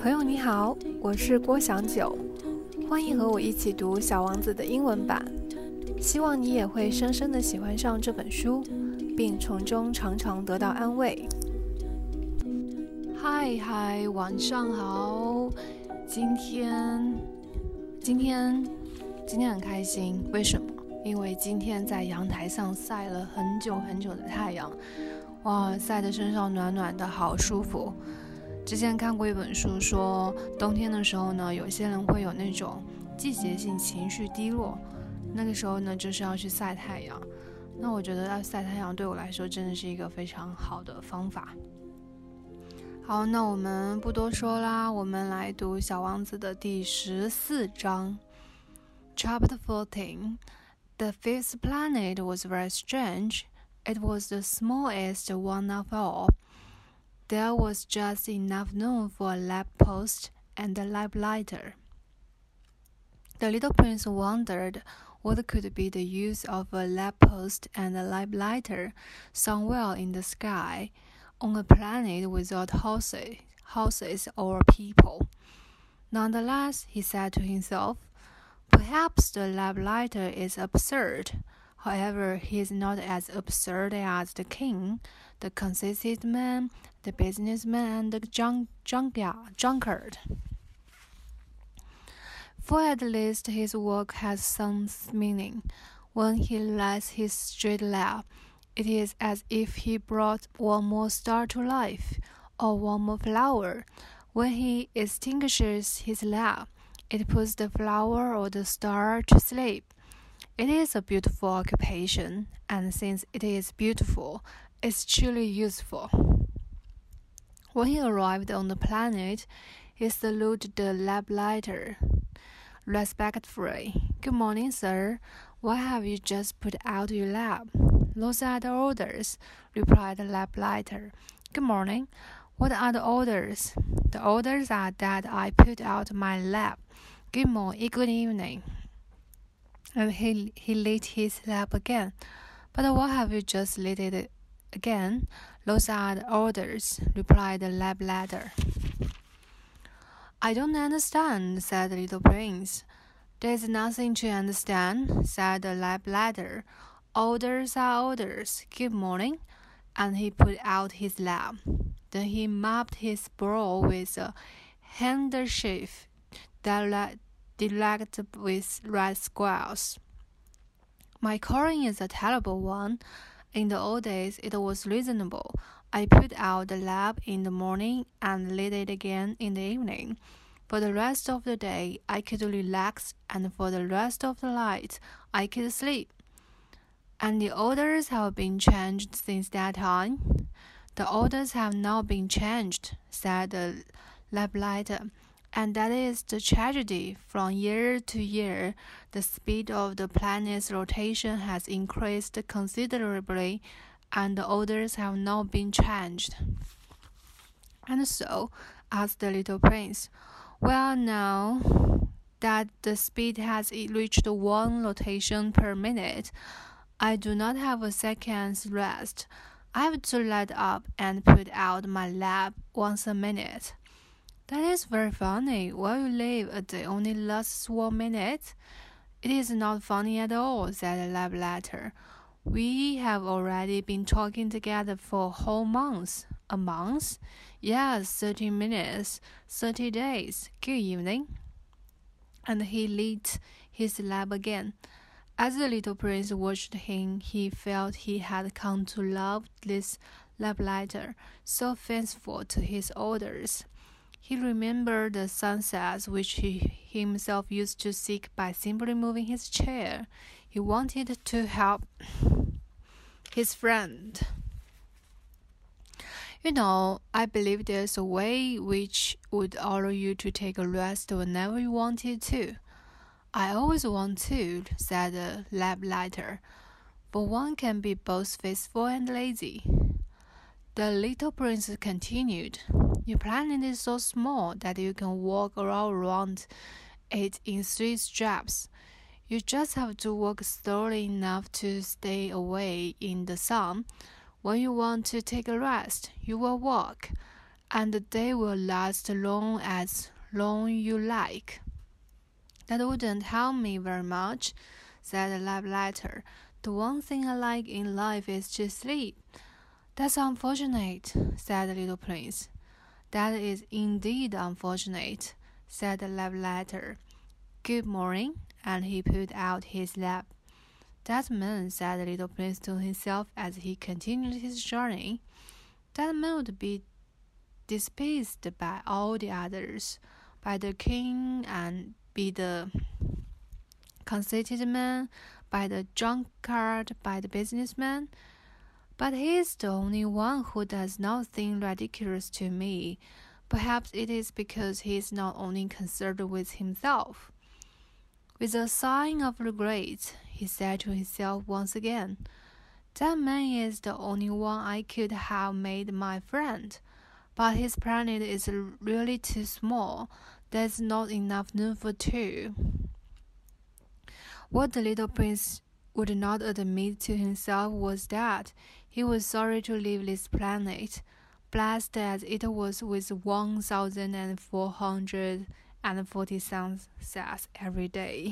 朋友你好，我是郭祥九，欢迎和我一起读《小王子》的英文版。希望你也会深深的喜欢上这本书，并从中常常得到安慰。嗨嗨，晚上好！今天，今天，今天很开心，为什么？因为今天在阳台上晒了很久很久的太阳，哇，晒得身上暖暖的，好舒服。之前看过一本书，说冬天的时候呢，有些人会有那种季节性情绪低落，那个时候呢，就是要去晒太阳。那我觉得要晒太阳对我来说真的是一个非常好的方法。好，那我们不多说啦，我们来读《小王子》的第十四章，Chapter Fourteen。The fifth planet was very strange. It was the smallest one of all. There was just enough room for a lamp post and a lamplighter. The little prince wondered what could be the use of a lamp post and a lamplighter somewhere in the sky, on a planet without houses, houses or people. Nonetheless, he said to himself, perhaps the lamplighter is absurd. However, he is not as absurd as the king, the conceited man, the businessman, and the junk, junkyard, drunkard. For at least his work has some meaning. When he lights his street lamp, it is as if he brought one more star to life, or one more flower. When he extinguishes his lamp, it puts the flower or the star to sleep. It is a beautiful occupation, and since it is beautiful, it's truly useful. When he arrived on the planet, he saluted the lamplighter respectfully. Good morning, sir. Why have you just put out your lamp? Those are the orders, replied the lamplighter. Good morning. What are the orders? The orders are that I put out my lamp. Good morning, eh, good evening and he, he lit his lamp again. But why have you just lit it again? Those are the orders, replied the lamplighter. I don't understand, said the little prince. There's nothing to understand, said the lamplighter. Orders are orders. Good morning. And he put out his lamp. Then he mopped his brow with a handkerchief that delugged with red squares. My calling is a terrible one. In the old days, it was reasonable. I put out the lamp in the morning and lit it again in the evening. For the rest of the day, I could relax, and for the rest of the night, I could sleep. And the orders have been changed since that time. The orders have not been changed, said the lamplighter. And that is the tragedy. From year to year, the speed of the planet's rotation has increased considerably, and the orders have not been changed. And so, asked the little prince, Well, now that the speed has reached one rotation per minute, I do not have a second's rest. I have to light up and put out my lamp once a minute. That is very funny. While you live, a day only lasts one minute. It is not funny at all, said the lamplighter. We have already been talking together for a whole month. A month? Yes, thirty minutes, thirty days. Good evening. And he lit his lamp again. As the little prince watched him, he felt he had come to love this lamplighter, so faithful to his orders. He remembered the sunsets which he himself used to seek by simply moving his chair. He wanted to help his friend. You know, I believe there's a way which would allow you to take a rest whenever you wanted to. I always want to, said the lamplighter, but one can be both faithful and lazy. The little prince continued. Your planet is so small that you can walk all around it in three straps. You just have to walk slowly enough to stay away in the sun. When you want to take a rest, you will walk. and the day will last long as long you like. That wouldn't help me very much, said the lamplighter. The one thing I like in life is to sleep. That's unfortunate, said the little prince. That is indeed unfortunate, said the love letter. Good morning, and he put out his lamp. That man, said the little prince to himself as he continued his journey, that man would be despised by all the others, by the king and be the conceited man, by the drunkard, by the businessman. But he is the only one who does not seem ridiculous to me. Perhaps it is because he is not only concerned with himself. With a sigh of regret, he said to himself once again, That man is the only one I could have made my friend, but his planet is really too small there's not enough room for two. What the little prince would not admit to himself was that he was sorry to leave this planet, blessed as it was with one thousand and four hundred and forty sunsets every day.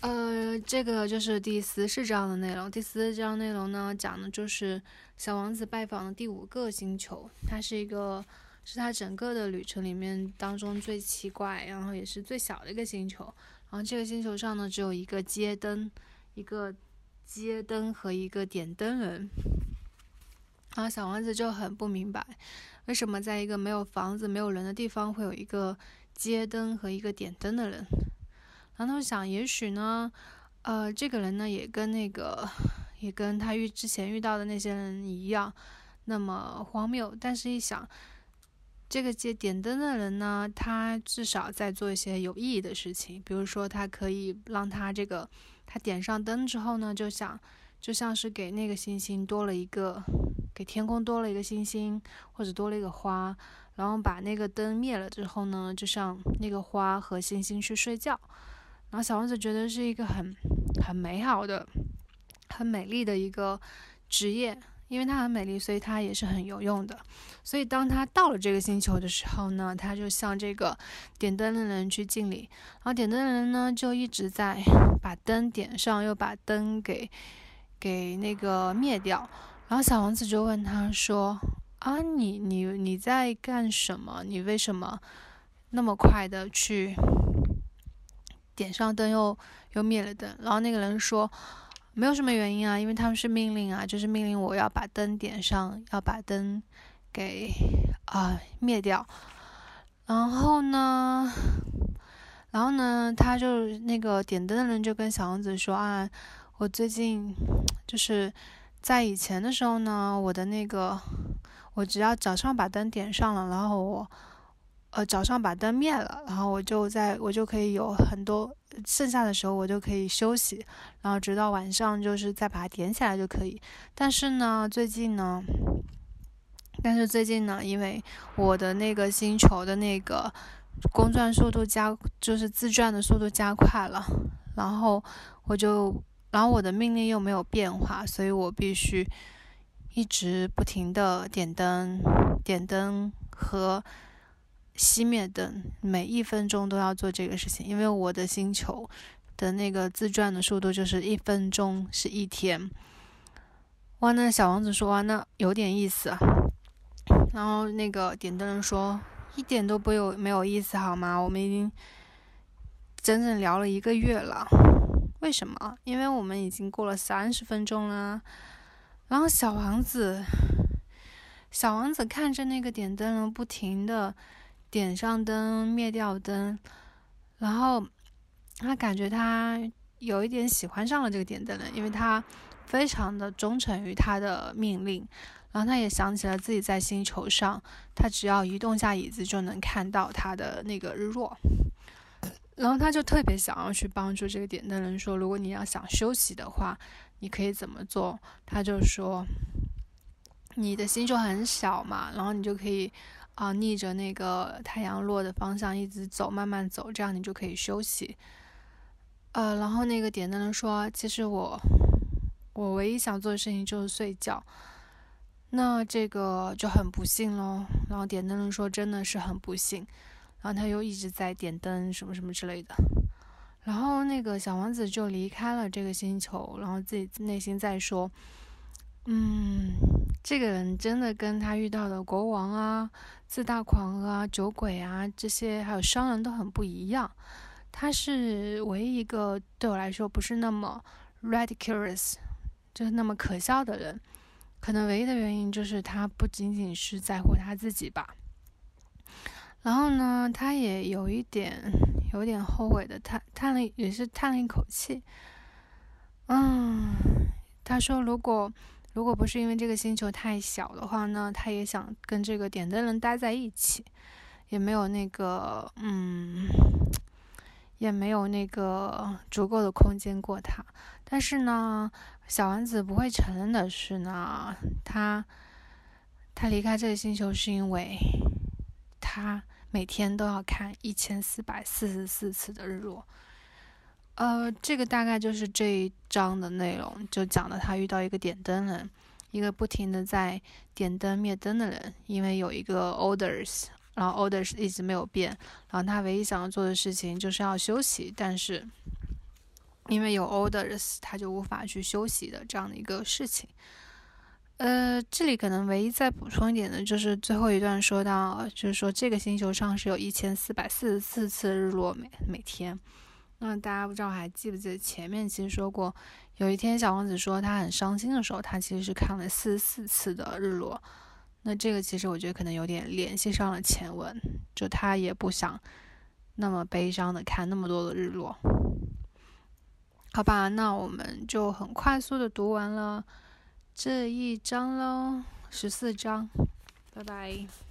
呃，这个就是第十四章的内容。第十四章内容呢，讲的就是小王子拜访的第五个星球，它是一个。是他整个的旅程里面当中最奇怪，然后也是最小的一个星球。 然后这个星球上呢，只有一个街灯，一个街灯和一个点灯人。然后小王子就很不明白，为什么在一个没有房子、没有人的地方会有一个街灯和一个点灯的人。然后他想，也许呢，呃，这个人呢也跟那个，也跟他遇之前遇到的那些人一样，那么荒谬。但是一想。这个接点灯的人呢，他至少在做一些有意义的事情，比如说他可以让他这个他点上灯之后呢，就想就像是给那个星星多了一个，给天空多了一个星星，或者多了一个花，然后把那个灯灭了之后呢，就像那个花和星星去睡觉，然后小王子觉得是一个很很美好的、很美丽的一个职业。因为它很美丽，所以它也是很有用的。所以当他到了这个星球的时候呢，他就向这个点灯的人去敬礼。然后点灯的人呢，就一直在把灯点上，又把灯给给那个灭掉。然后小王子就问他说：“啊，你你你在干什么？你为什么那么快的去点上灯又又灭了灯？”然后那个人说。没有什么原因啊，因为他们是命令啊，就是命令我要把灯点上，要把灯给啊灭掉。然后呢，然后呢，他就那个点灯的人就跟小王子说啊，我最近就是在以前的时候呢，我的那个我只要早上把灯点上了，然后我。呃，早上把灯灭了，然后我就在我就可以有很多剩下的时候，我就可以休息，然后直到晚上就是再把它点起来就可以。但是呢，最近呢，但是最近呢，因为我的那个星球的那个公转速度加，就是自转的速度加快了，然后我就，然后我的命令又没有变化，所以我必须一直不停的点灯、点灯和。熄灭灯，每一分钟都要做这个事情，因为我的星球的那个自转的速度就是一分钟是一天。哇，那小王子说：“哇，那有点意思。”然后那个点灯人说：“一点都不有没有意思，好吗？我们已经整整聊了一个月了。为什么？因为我们已经过了三十分钟了。”然后小王子，小王子看着那个点灯人不停的。点上灯，灭掉灯，然后他感觉他有一点喜欢上了这个点灯人，因为他非常的忠诚于他的命令。然后他也想起了自己在星球上，他只要移动下椅子就能看到他的那个日落。然后他就特别想要去帮助这个点灯人，说如果你要想休息的话，你可以怎么做？他就说，你的星球很小嘛，然后你就可以。啊，逆着那个太阳落的方向一直走，慢慢走，这样你就可以休息。呃，然后那个点灯人说：“其实我，我唯一想做的事情就是睡觉。”那这个就很不幸喽。然后点灯人说真的是很不幸，然后他又一直在点灯什么什么之类的。然后那个小王子就离开了这个星球，然后自己内心在说：“嗯，这个人真的跟他遇到的国王啊、自大狂啊、酒鬼啊这些，还有商人都很不一样。他是唯一一个对我来说不是那么 ridiculous，就是那么可笑的人。可能唯一的原因就是他不仅仅是在乎他自己吧。然后呢，他也有一点。”有点后悔的叹叹了，也是叹了一口气。嗯，他说：“如果如果不是因为这个星球太小的话呢，他也想跟这个点灯人待在一起，也没有那个嗯，也没有那个足够的空间过他。但是呢，小丸子不会承认的是呢，他他离开这个星球是因为他。”每天都要看一千四百四十四次的日落，呃，这个大概就是这一章的内容，就讲了他遇到一个点灯人，一个不停的在点灯灭灯的人，因为有一个 orders，然后 orders 一直没有变，然后他唯一想要做的事情就是要休息，但是因为有 orders，他就无法去休息的这样的一个事情。呃，这里可能唯一再补充一点的，就是最后一段说到，就是说这个星球上是有一千四百四十四次日落每每天。那大家不知道还记不记得前面其实说过，有一天小王子说他很伤心的时候，他其实是看了四十四次的日落。那这个其实我觉得可能有点联系上了前文，就他也不想那么悲伤的看那么多的日落。好吧，那我们就很快速的读完了。这一章喽，十四章，拜拜。